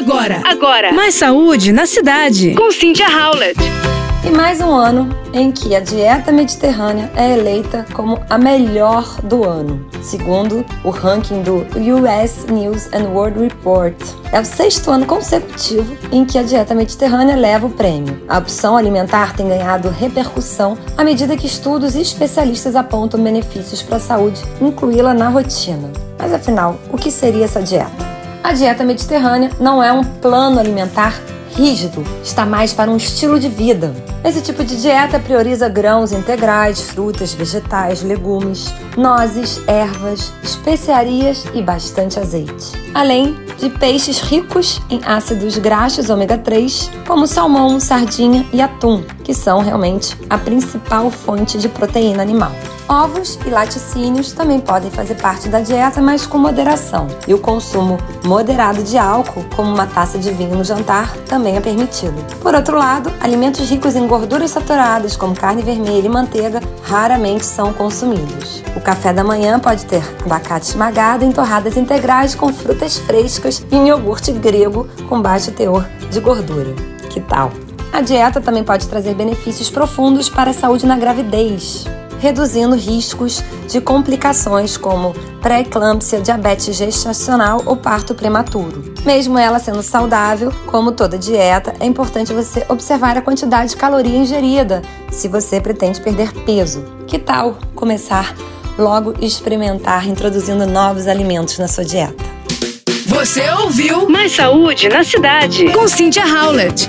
Agora, agora. Mais saúde na cidade. Com Cynthia Howlett. E mais um ano em que a dieta mediterrânea é eleita como a melhor do ano, segundo o ranking do US News and World Report. É o sexto ano consecutivo em que a dieta mediterrânea leva o prêmio. A opção alimentar tem ganhado repercussão à medida que estudos e especialistas apontam benefícios para a saúde, incluí-la na rotina. Mas afinal, o que seria essa dieta? A dieta mediterrânea não é um plano alimentar rígido, está mais para um estilo de vida. Esse tipo de dieta prioriza grãos integrais, frutas, vegetais, legumes, nozes, ervas, especiarias e bastante azeite. Além de peixes ricos em ácidos graxos ômega 3, como salmão, sardinha e atum, que são realmente a principal fonte de proteína animal. Ovos e laticínios também podem fazer parte da dieta, mas com moderação. E o consumo moderado de álcool, como uma taça de vinho no jantar, também é permitido. Por outro lado, alimentos ricos em gorduras saturadas, como carne vermelha e manteiga, raramente são consumidos. O café da manhã pode ter abacate esmagado em torradas integrais com frutas frescas e um iogurte grego com baixo teor de gordura. Que tal? A dieta também pode trazer benefícios profundos para a saúde na gravidez reduzindo riscos de complicações como pré-eclâmpsia, diabetes gestacional ou parto prematuro. Mesmo ela sendo saudável, como toda dieta, é importante você observar a quantidade de caloria ingerida se você pretende perder peso. Que tal começar logo experimentar introduzindo novos alimentos na sua dieta? Você ouviu Mais Saúde na Cidade com Cynthia Howlett.